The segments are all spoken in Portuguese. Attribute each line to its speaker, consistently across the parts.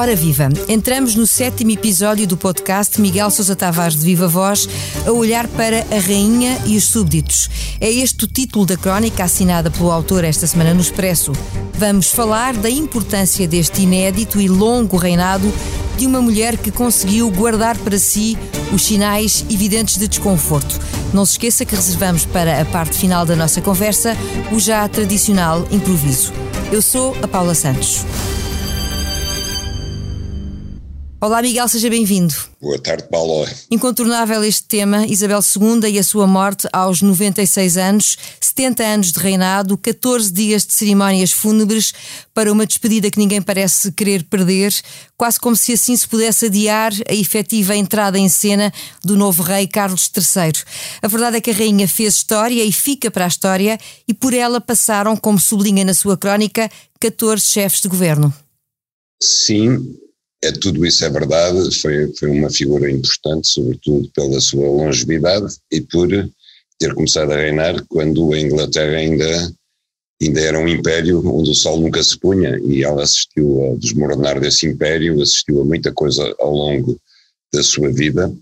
Speaker 1: Ora viva, entramos no sétimo episódio do podcast Miguel Sousa Tavares de Viva Voz a olhar para a rainha e os súbditos. É este o título da crónica assinada pelo autor esta semana no Expresso. Vamos falar da importância deste inédito e longo reinado de uma mulher que conseguiu guardar para si os sinais evidentes de desconforto. Não se esqueça que reservamos para a parte final da nossa conversa o já tradicional improviso. Eu sou a Paula Santos. Olá, Miguel, seja bem-vindo.
Speaker 2: Boa tarde, Paulo.
Speaker 1: Incontornável este tema, Isabel II e a sua morte aos 96 anos, 70 anos de reinado, 14 dias de cerimónias fúnebres para uma despedida que ninguém parece querer perder, quase como se assim se pudesse adiar a efetiva entrada em cena do novo rei Carlos III. A verdade é que a rainha fez história e fica para a história, e por ela passaram, como sublinha na sua crónica, 14 chefes de governo.
Speaker 2: Sim, é, tudo isso é verdade, foi, foi uma figura importante, sobretudo pela sua longevidade e por ter começado a reinar quando a Inglaterra ainda, ainda era um império onde o sol nunca se punha e ela assistiu ao desmoronar desse império, assistiu a muita coisa ao longo da sua vida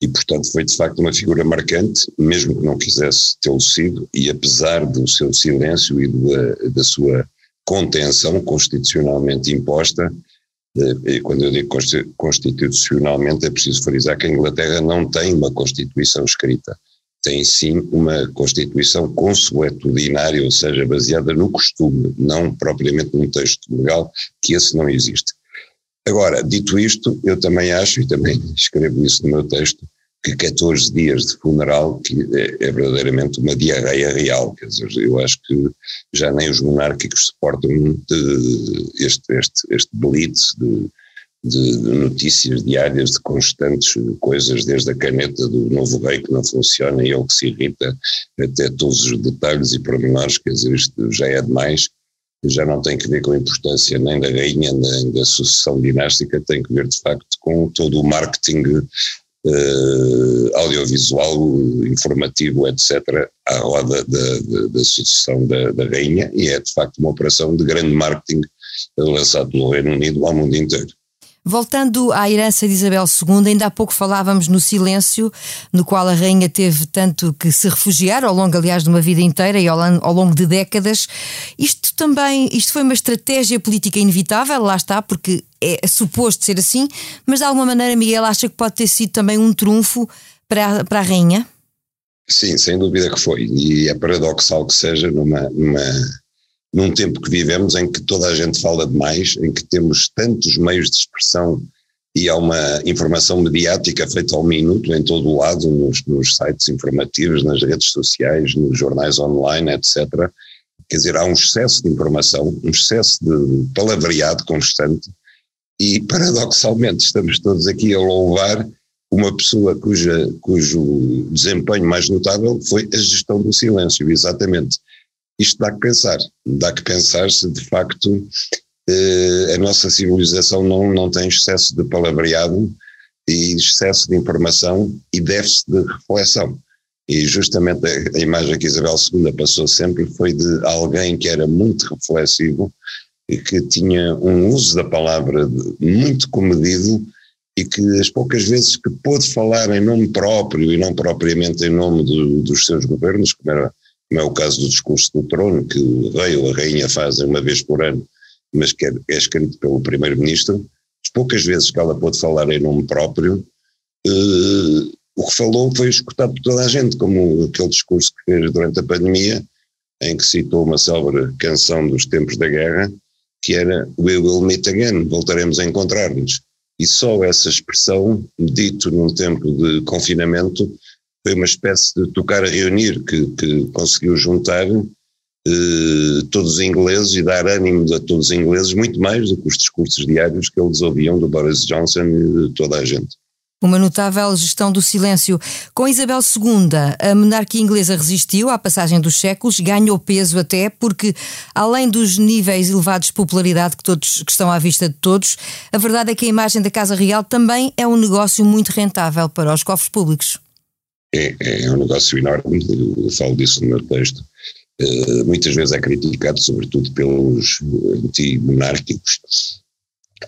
Speaker 2: e, portanto, foi de facto uma figura marcante, mesmo que não quisesse tê-lo sido, e apesar do seu silêncio e da, da sua contenção constitucionalmente imposta, e quando eu digo constitucionalmente, é preciso frisar que a Inglaterra não tem uma Constituição escrita. Tem sim uma Constituição consuetudinária, ou seja, baseada no costume, não propriamente num texto legal, que esse não existe. Agora, dito isto, eu também acho, e também escrevo isso no meu texto, que 14 dias de funeral que é, é, verdadeiramente uma diarreia real, quer dizer, eu acho que já nem os monárquicos suportam este, este, este blitz de, de, notícias diárias de constantes coisas, desde a caneta do novo rei que não funciona e ele que se irrita, até todos os detalhes e pormenores, quer dizer, isto já é demais, já não tem que ver com a importância nem da rainha, nem da sucessão dinástica, tem que ver de facto com todo o marketing uh, audiovisual, informativo, etc., à roda da, da, da sucessão da, da, rainha, e é de facto uma operação de grande marketing lançado pelo Reino Unido ao mundo inteiro.
Speaker 1: Voltando à herança de Isabel II, ainda há pouco falávamos no silêncio, no qual a rainha teve tanto que se refugiar, ao longo, aliás, de uma vida inteira e ao, longo de décadas. Isto também, isto foi uma estratégia política inevitável, lá está, porque é suposto ser assim, mas de alguma maneira, Miguel, acha que pode ter sido também um trunfo para a, para a rainha?
Speaker 2: Sim, sem dúvida que foi. E é paradoxal que seja numa, numa num tempo que vivemos em que toda a gente fala demais, em que temos tantos meios de expressão e há uma informação mediática feita ao minuto em todo o lado, nos, nos sites informativos, nas redes sociais, nos jornais online, etc. Quer dizer, há um excesso de informação, um excesso de palavreado constante e, paradoxalmente, estamos todos aqui a louvar uma pessoa cuja, cujo desempenho mais notável foi a gestão do silêncio, exatamente isto dá que pensar. Dá que pensar se de facto eh, a nossa civilização não, não tem excesso de palavreado e excesso de informação e déficit de reflexão. E justamente a, a imagem que Isabel II passou sempre foi de alguém que era muito reflexivo e que tinha um uso da palavra muito comedido e que as poucas vezes que pôde falar em nome próprio e não propriamente em nome do, dos seus governos, como era como é o caso do discurso do trono, que o rei ou a rainha fazem uma vez por ano, mas que é, é escrito pelo primeiro-ministro, as poucas vezes que ela pôde falar em nome próprio, uh, o que falou foi escutado por toda a gente, como aquele discurso que fez durante a pandemia, em que citou uma célebre canção dos tempos da guerra, que era We will meet again, voltaremos a encontrar-nos. E só essa expressão, dito num tempo de confinamento, foi uma espécie de tocar a reunir que, que conseguiu juntar eh, todos os ingleses e dar ânimo a todos os ingleses, muito mais do que os discursos diários que eles ouviam do Boris Johnson e de toda a gente.
Speaker 1: Uma notável gestão do silêncio. Com Isabel II, a monarquia inglesa resistiu à passagem dos séculos, ganhou peso até porque, além dos níveis elevados de popularidade que, todos, que estão à vista de todos, a verdade é que a imagem da Casa Real também é um negócio muito rentável para os cofres públicos
Speaker 2: é, é um negócio enorme, eu falo disso no meu texto. Uh, muitas vezes é criticado, sobretudo pelos anti-monárquicos,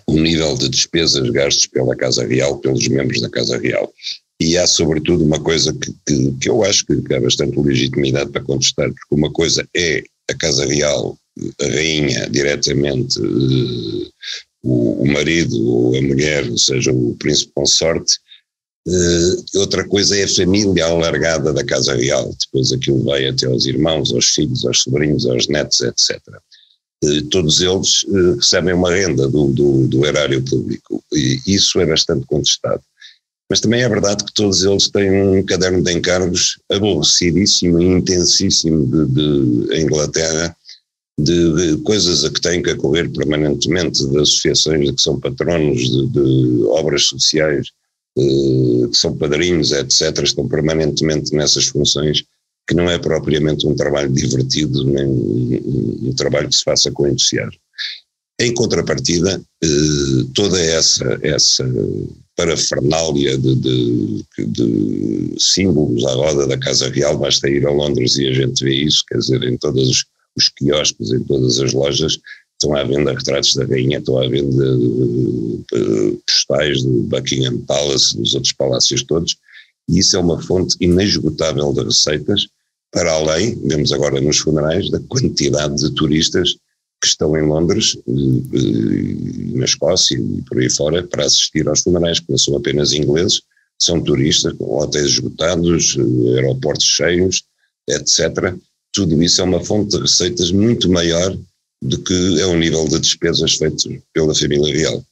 Speaker 2: o nível de despesas gastos pela Casa Real, pelos membros da Casa Real. E há, sobretudo, uma coisa que, que, que eu acho que, que há bastante legitimidade para contestar, porque uma coisa é a Casa Real, a rainha diretamente, uh, o, o, marido ou a mulher, ou seja, o príncipe consorte, uh, outra coisa é a família alargada da Casa Real, depois aquilo vai até aos irmãos, aos filhos, aos sobrinhos, aos netos, etc. Uh, todos eles recebem uma renda do, do, do erário público, e isso é bastante contestado. Mas também é verdade que todos eles têm um caderno de encargos aborrecidíssimo e intensíssimo de, de Inglaterra, de, de, coisas a que têm que ocorrer permanentemente, de associações que são patronos de, de obras sociais, eh, que são padrinhos, etc., estão permanentemente nessas funções, que não é propriamente um trabalho divertido, nem um, um trabalho que se faça com entusiasmo. Em contrapartida, eh, toda essa, essa parafernália de, de, de, símbolos à roda da Casa Real, basta ir a Londres e a gente vê isso, quer dizer, em todos os, os quiosques, em todas as lojas, estão à venda retratos da rainha, estão à venda postais do Buckingham Palace, dos outros palácios todos, e isso é uma fonte inesgotável de receitas, para além, vemos agora nos funerais, da quantidade de turistas que estão em Londres, na Escócia e por aí fora, para assistir aos funerais, que não são apenas ingleses, são turistas, com hotéis esgotados, aeroportos cheios, etc. Tudo isso é uma fonte de receitas muito maior do que é o nível de despesas feitas pela família real.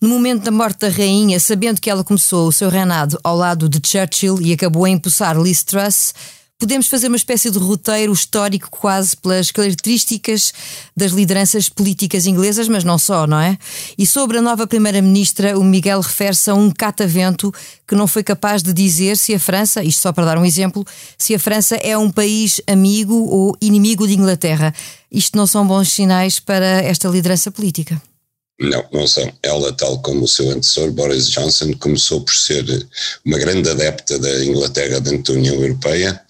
Speaker 1: No momento da morte da rainha, sabendo que ela começou o seu reinado ao lado de Churchill e acabou a impulsar Liz Truss, podemos fazer uma espécie de roteiro histórico quase pelas características das lideranças políticas inglesas, mas não só, não é? E sobre a nova primeira-ministra, o Miguel refere-se a um catavento que não foi capaz de dizer se a França, isto só para dar um exemplo, se a França é um país amigo ou inimigo de Inglaterra. Isto não são bons sinais para esta liderança política.
Speaker 2: Não, não são. Ela, tal como o seu antecessor, Boris Johnson, começou por ser uma grande adepta da Inglaterra dentro da União Europeia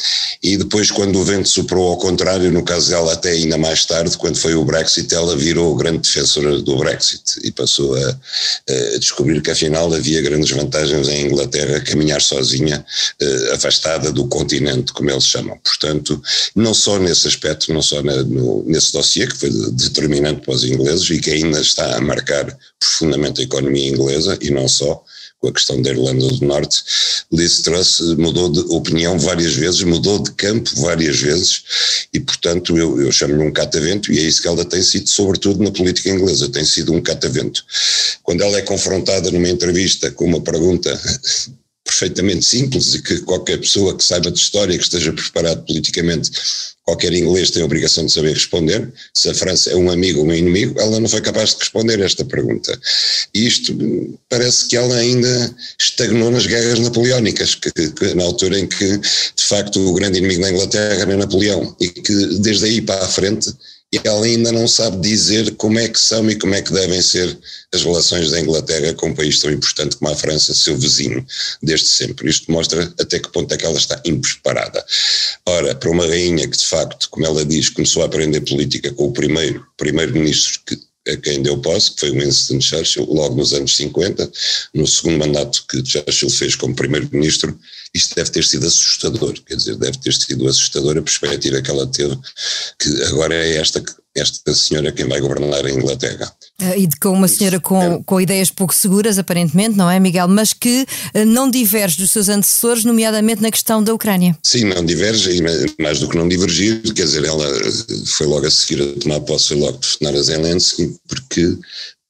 Speaker 2: e depois, quando o vento soprou ao contrário, no caso dela até ainda mais tarde, quando foi o Brexit, ela virou grande defensora do Brexit e passou a, a descobrir que afinal havia grandes vantagens em Inglaterra caminhar sozinha, eh, afastada do continente, como eles chamam. Portanto, não só nesse aspecto, não só na, no, nesse dossiê, que foi determinante para os ingleses e que ainda está a marcar profundamente a economia inglesa e não só, com a questão da Irlanda do Norte, Liz Truss mudou de opinião várias vezes, mudou de campo várias vezes e, portanto, eu, eu chamo-lhe um catavento e é isso que ela tem sido, sobretudo na política inglesa, tem sido um catavento. Quando ela é confrontada numa entrevista com uma pergunta perfeitamente simples e que qualquer pessoa que saiba de história, que esteja preparado politicamente, qualquer inglês tem a obrigação de saber responder. Se a França é um amigo ou um inimigo, ela não foi capaz de responder esta pergunta. E isto parece que ela ainda estagnou nas guerras napoleónicas, que, que, na altura em que, de facto, o grande inimigo da Inglaterra era Napoleão, e que desde aí para a frente e ela ainda não sabe dizer como é que são e como é que devem ser as relações da Inglaterra com um país tão importante como a França, seu vizinho, desde sempre. Isto mostra até que ponto é que ela está impreparada. Ora, para uma rainha que de facto, como ela diz, começou a aprender política com o primeiro primeiro-ministro que a quem deu posse, que foi o Winston Churchill, logo nos anos 50, no segundo mandato que Churchill fez como primeiro-ministro, isto deve ter sido assustador, quer dizer, deve ter sido assustador a perspectiva que ela teve, que agora é esta, esta senhora quem vai governar a Inglaterra.
Speaker 1: Uh, e de, com uma senhora com, é. com ideias pouco seguras, aparentemente, não é, Miguel? Mas que uh, não diverge dos seus antecessores, nomeadamente na questão da Ucrânia.
Speaker 2: Sim, não diverge, e mais do que não divergir, quer dizer, ela foi logo a seguir a tomar posse, foi logo telefonar a Zelensky, porque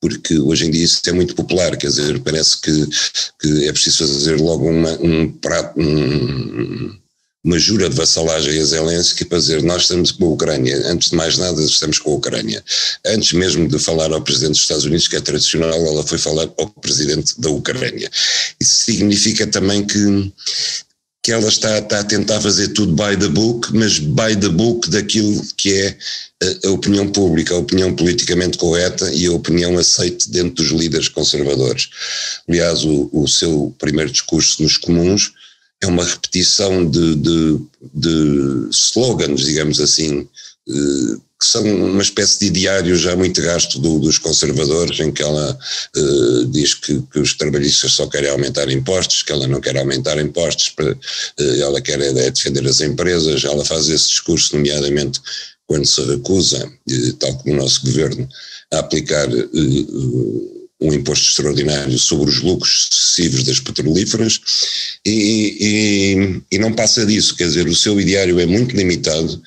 Speaker 2: porque hoje em dia isso é muito popular, quer dizer, parece que, que é preciso fazer logo uma, um prato, um, uma jura de vassalagem a Zelensky para dizer nós estamos com a Ucrânia, antes de mais nada estamos com a Ucrânia. Antes mesmo de falar ao Presidente dos Estados Unidos, que é tradicional, ela foi falar ao Presidente da Ucrânia. Isso significa também que que ela está, está, a tentar fazer tudo by the book, mas by the book daquilo que é a, a, opinião pública, a opinião politicamente correta e a opinião aceite dentro dos líderes conservadores. Aliás, o, o seu primeiro discurso nos comuns é uma repetição de, de, de slogans, digamos assim, eh, que são uma espécie de diário já muito gasto do, dos conservadores, em que ela uh, diz que, que, os trabalhistas só querem aumentar impostos, que ela não quer aumentar impostos, para, uh, ela quer é, é, defender as empresas, ela faz esse discurso, nomeadamente quando se recusa, tal como o nosso governo, a aplicar uh, um imposto extraordinário sobre os lucros excessivos das petrolíferas e, e, e, não passa disso, quer dizer, o seu ideário é muito limitado.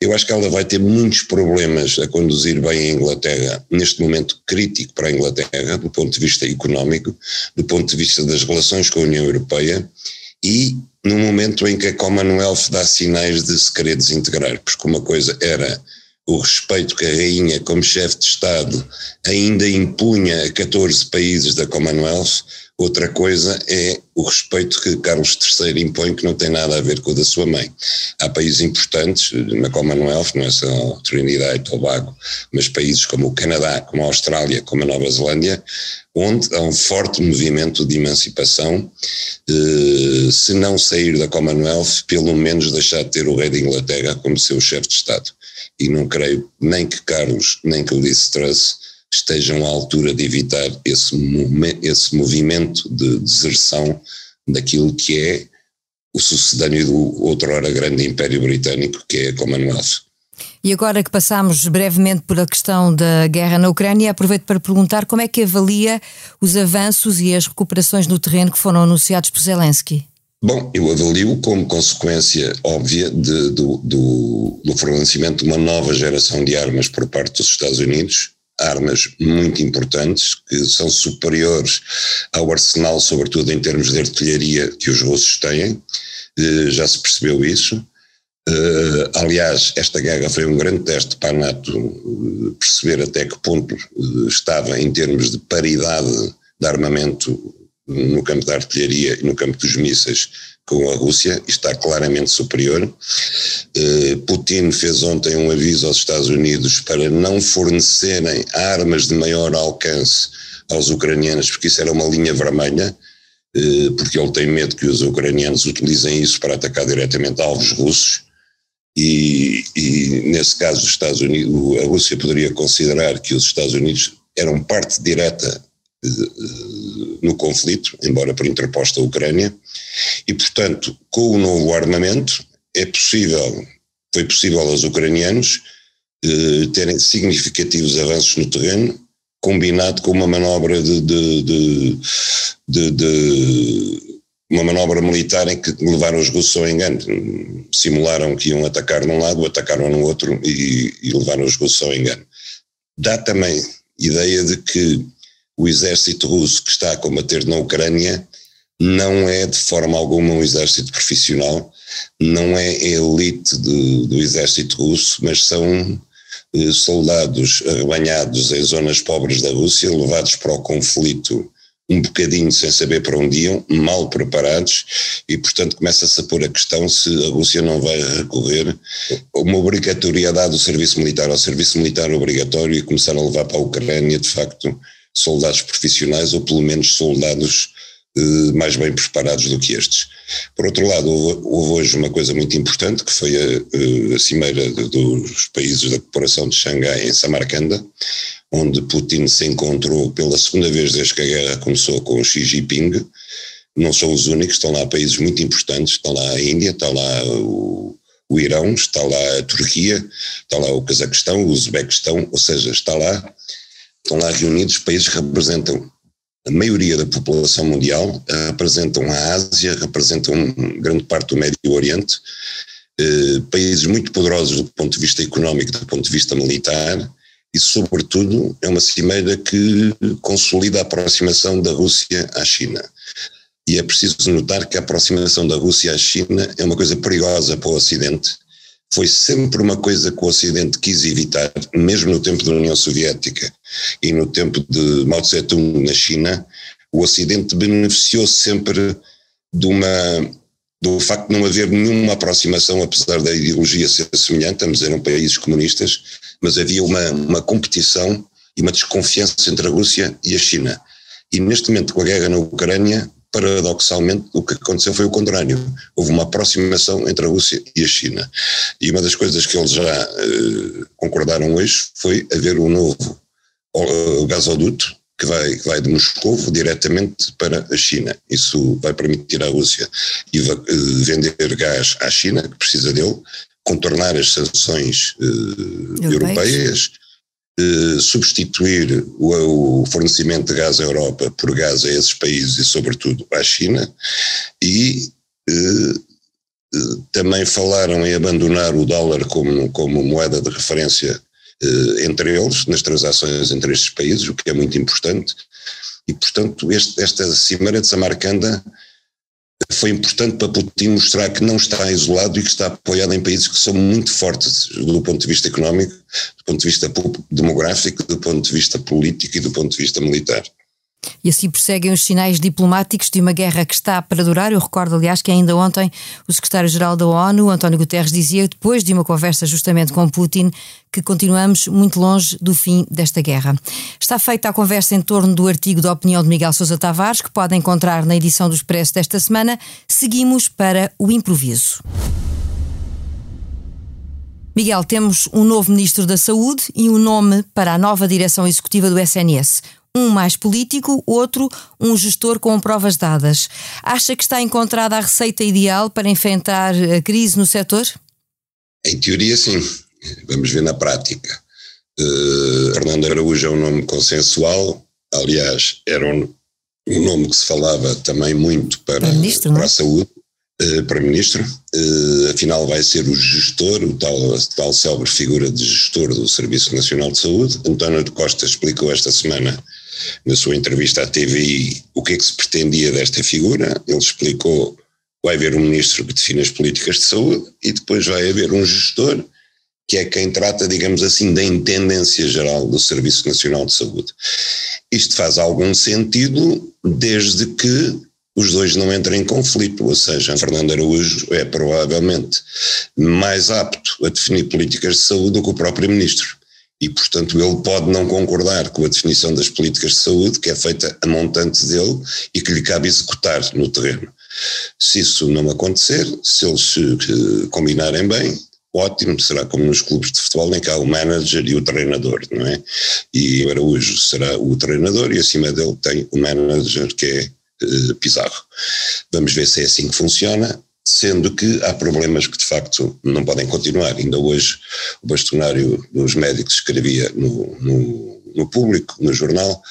Speaker 2: Eu acho que ela vai ter muitos problemas a conduzir bem a Inglaterra neste momento crítico para a Inglaterra, do ponto de vista económico, do ponto de vista das relações com a União Europeia e no momento em que a Commonwealth dá sinais de se querer desintegrar, porque uma coisa era o respeito que a rainha, como chefe de Estado, ainda impunha a 14 países da Commonwealth, outra coisa é o respeito que Carlos III impõe, que não tem nada a ver com o da sua mãe. Há países importantes na Commonwealth, não é só Trinidad e Tobago, mas países como o Canadá, como a Austrália, como a Nova Zelândia, onde há um forte movimento de emancipação, eh, se não sair da Commonwealth, pelo menos deixar de ter o rei de Inglaterra como seu chefe de Estado e não creio nem que Carlos nem que Ulisses Truss estejam à altura de evitar esse, esse movimento de deserção daquilo que é o sucedâneo do outrora grande Império Britânico, que é a Commonwealth.
Speaker 1: E agora que passamos brevemente por a questão da guerra na Ucrânia, aproveito para perguntar como é que avalia os avanços e as recuperações no terreno que foram anunciados por Zelensky.
Speaker 2: Bom, eu avalio como consequência óbvia de, do, do, do fornecimento de uma nova geração de armas por parte dos Estados Unidos, armas muito importantes, que são superiores ao arsenal, sobretudo em termos de artilharia, que os russos têm, eh, já se percebeu isso. Uh, aliás, esta guerra foi um grande teste para a NATO uh, perceber até que ponto estava em termos de paridade de armamento no campo da artilharia e no campo dos mísseis com a Rússia, está claramente superior. Eh, Putin fez ontem um aviso aos Estados Unidos para não fornecerem armas de maior alcance aos ucranianos, porque isso era uma linha vermelha, eh, porque ele tem medo que os ucranianos utilizem isso para atacar diretamente alvos russos. E, e nesse caso, os Estados Unidos, a Rússia poderia considerar que os Estados Unidos eram parte direta no conflito, embora por interposta a Ucrânia, e portanto, com o novo armamento, é possível, foi possível aos ucranianos eh, terem significativos avanços no terreno, combinado com uma manobra de, de, de, de, uma manobra militar em que levaram os russos ao engano. Simularam que iam atacar num lado, atacaram no outro e, e levaram os russos ao engano. Dá também ideia de que o exército russo que está a combater na Ucrânia não é de forma alguma um exército profissional, não é elite do, do exército russo, mas são eh, soldados arrebanhados em zonas pobres da Rússia, levados para o conflito um bocadinho sem saber para onde iam, mal preparados, e portanto começa-se a pôr a questão se a Rússia não vai recorrer a uma obrigatoriedade do serviço militar, ao serviço militar obrigatório e começar a levar para a Ucrânia, de facto, soldados profissionais ou pelo menos soldados eh, mais bem preparados do que estes. Por outro lado, houve, houve hoje uma coisa muito importante, que foi a, eh, a cimeira dos países da Cooperação de Xangai em Samarcanda, onde Putin se encontrou pela segunda vez desde que a guerra começou com Xi Jinping. Não são os únicos, estão lá países muito importantes, está lá a Índia, está lá o, o Irão, está lá a Turquia, está lá o Cazaquistão, o Uzbequistão, ou seja, está lá estão lá reunidos países que representam a maioria da população mundial, representam a Ásia, representam grande parte do Médio Oriente, eh, países muito poderosos do ponto de vista económico, do ponto de vista militar, e, sobretudo, é uma cimeira que consolida a aproximação da Rússia à China. E é preciso notar que a aproximação da Rússia à China é uma coisa perigosa para o Ocidente, foi sempre uma coisa que o Ocidente quis evitar, mesmo no tempo da União Soviética e no tempo de Mao Tse-tung na China, o Ocidente beneficiou sempre de uma, do facto de não haver nenhuma aproximação, apesar da ideologia ser semelhante, ambos eram países comunistas, mas havia uma, uma competição e uma desconfiança entre a Rússia e a China. E neste momento, com a guerra na Ucrânia, paradoxalmente, o que aconteceu foi o contrário. Houve uma aproximação entre a Rússia e a China. E uma das coisas que eles já uh, concordaram hoje foi haver um novo uh, gasoduto que vai, que vai de Moscou diretamente para a China. Isso vai permitir à Rússia uh, vender gás à China, que precisa dele, contornar as sanções europeias eh, substituir o, o, fornecimento de gás à Europa por gás a esses países e, sobretudo, à China, e eh, eh, também falaram em abandonar o dólar como, como moeda de referência entre eles, nas transações entre estes países, o que é muito importante. E, portanto, este, esta Cimeira de Samarcanda foi importante para Putin mostrar que não está isolado e que está apoiado em países que são muito fortes do ponto de vista económico, do ponto de vista demográfico, do ponto de vista político e do ponto de vista militar.
Speaker 1: E assim prosseguem os sinais diplomáticos de uma guerra que está para durar. Eu recordo, aliás, que ainda ontem o secretário-geral da ONU, António Guterres, dizia, depois de uma conversa justamente com Putin, que continuamos muito longe do fim desta guerra. Está feita a conversa em torno do artigo da opinião de Miguel Sousa Tavares, que pode encontrar na edição do Expresso desta semana. Seguimos para o improviso. Miguel, temos um novo Ministro da Saúde e um nome para a nova direção executiva do SNS um mais político, outro um gestor com provas dadas. Acha que está encontrada a receita ideal para enfrentar a crise no setor?
Speaker 2: Em teoria, sim. Vamos ver na prática. Uh, Fernando Araújo é um nome consensual, aliás, era um, um nome que se falava também muito para, para,
Speaker 1: ministro,
Speaker 2: para a saúde, uh, para ministro, uh, afinal vai ser o gestor, o tal, a tal célebre figura de gestor do Serviço Nacional de Saúde. António de Costa explicou esta semana na sua entrevista à TVI o que é que se pretendia desta figura. Ele explicou vai haver um ministro que define as políticas de saúde e depois vai haver um gestor que é quem trata, digamos assim, da intendência geral do Serviço Nacional de Saúde. Isto faz algum sentido desde que os dois não entrem em conflito, ou seja, Fernando Araújo é provavelmente mais apto a definir políticas de saúde do que o próprio ministro e, portanto, ele pode não concordar com a definição das políticas de saúde, que é feita a montante dele e que lhe cabe executar no terreno. Se isso não acontecer, se eles se eh, combinarem bem, ótimo, será como nos clubes de futebol, em que há o manager e o treinador, não é? E o Araújo será o treinador e acima dele tem o manager que é Pizarro. Vamos ver se é assim que funciona sendo que há problemas que de facto não podem continuar. Ainda hoje o bastonário dos médicos escrevia no, no, no público, no jornal,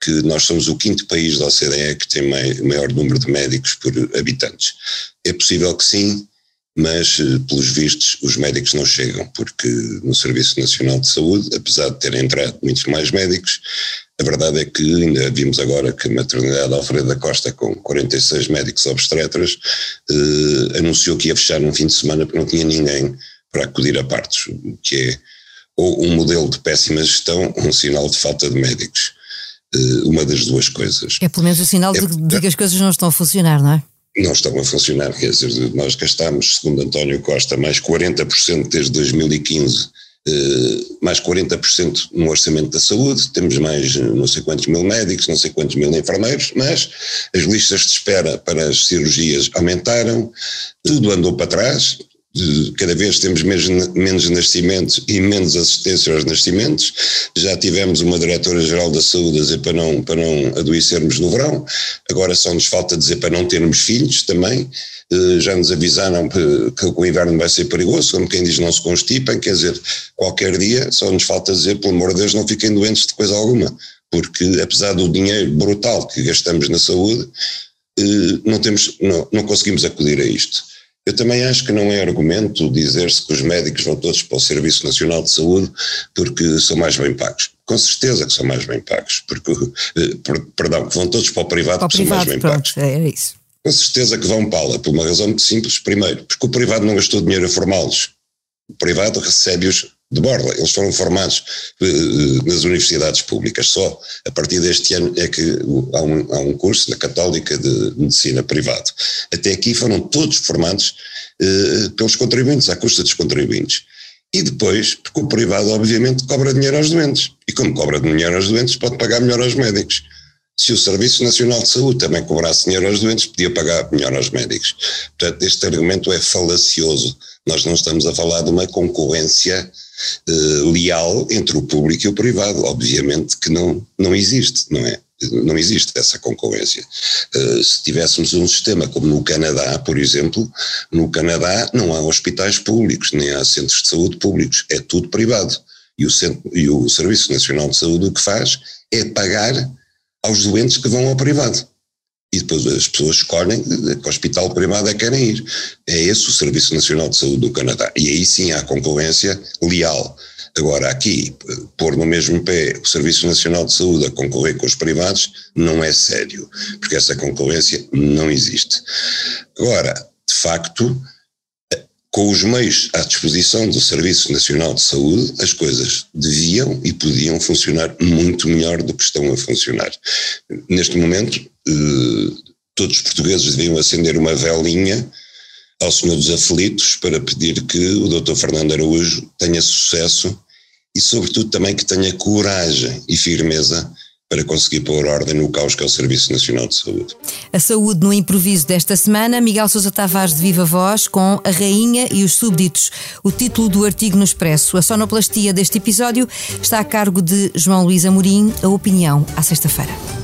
Speaker 2: que nós somos o quinto país da OCDE que tem o maior número de médicos por habitantes. É possível que sim, mas eh, pelos vistos os médicos não chegam, porque no Serviço Nacional de Saúde, apesar de terem entrado muitos mais médicos, a verdade é que ainda vimos agora que a maternidade Alfredo da Costa, com 46 médicos obstetras, eh, anunciou que ia fechar num fim de semana porque não tinha ninguém para acudir a partos, o que é ou um modelo de péssima gestão ou um sinal de falta de médicos. Eh, uma das duas coisas.
Speaker 1: É pelo menos o sinal é, de, de que as coisas não estão a funcionar, não é?
Speaker 2: Não estão a funcionar. Quer dizer, nós gastámos, segundo António Costa, mais 40% desde 2015 eh, mais 40% no orçamento da saúde, temos mais não sei quantos mil médicos, não sei quantos mil enfermeiros, mas as listas de espera para as cirurgias aumentaram, tudo andou para trás, cada vez temos menos nascimentos e menos assistência aos nascimentos. Já tivemos uma diretora-geral da saúde a dizer para não, para não adoecermos no verão, agora só nos falta dizer para não termos filhos também. Eh, já nos avisaram que, o inverno vai ser perigoso, como quem diz não se constipem, quer dizer, qualquer dia só nos falta dizer, pelo amor de Deus, não fiquem doentes de coisa alguma, porque apesar do dinheiro brutal que gastamos na saúde, eh, não, temos, não, não conseguimos acudir a isto. Eu também acho que não é argumento dizer-se que os médicos vão todos para o Serviço Nacional de Saúde porque são mais bem pagos. Com certeza que são mais bem pagos, porque, eh, perdão, que vão todos para o privado para porque privado, são mais bem pronto, pagos.
Speaker 1: É isso.
Speaker 2: Com certeza que vão para lá, por uma razão muito simples. Primeiro, porque o privado não gastou dinheiro a formá-los. O privado recebe-os de borla. Eles foram formados uh, nas universidades públicas. Só a partir deste ano é que há um, há um curso na Católica de Medicina privado. Até aqui foram todos formados uh, pelos contribuintes, à custa dos contribuintes. E depois, porque o privado obviamente cobra dinheiro aos doentes. E como cobra dinheiro aos doentes, pode pagar melhor aos médicos. Se o Serviço Nacional de Saúde também cobrasse dinheiro aos doentes, podia pagar melhor aos médicos. Portanto, este argumento é falacioso. Nós não estamos a falar de uma concorrência eh, leal entre o público e o privado. Obviamente que não, não existe, não é? não existe essa concorrência. Uh, se tivéssemos um sistema como no Canadá, por exemplo, no Canadá não há hospitais públicos, nem há centros de saúde públicos, é tudo privado. E o, centro, e o Serviço Nacional de Saúde o que faz é pagar aos doentes que vão ao privado. E depois as pessoas escolhem que hospital privado é que querem ir. É esse o Serviço Nacional de Saúde do Canadá. E aí sim há concorrência leal. Agora, aqui, pôr no mesmo pé o Serviço Nacional de Saúde a concorrer com os privados não é sério, porque essa concorrência não existe. Agora, de facto, com os meios à disposição do Serviço Nacional de Saúde, as coisas deviam e podiam funcionar muito melhor do que estão a funcionar. Neste momento, eh, todos os portugueses deviam acender uma velinha ao Senhor dos Aflitos para pedir que o Dr. Fernando Araújo tenha sucesso e, sobretudo, também que tenha coragem e firmeza para conseguir pôr ordem no caos que é o Serviço Nacional de Saúde.
Speaker 1: A saúde no improviso desta semana, Miguel Sousa Tavares de Viva Voz com A Rainha e os Súbditos, o título do artigo no Expresso. A sonoplastia deste episódio está a cargo de João Luís Amorim, a opinião à sexta-feira.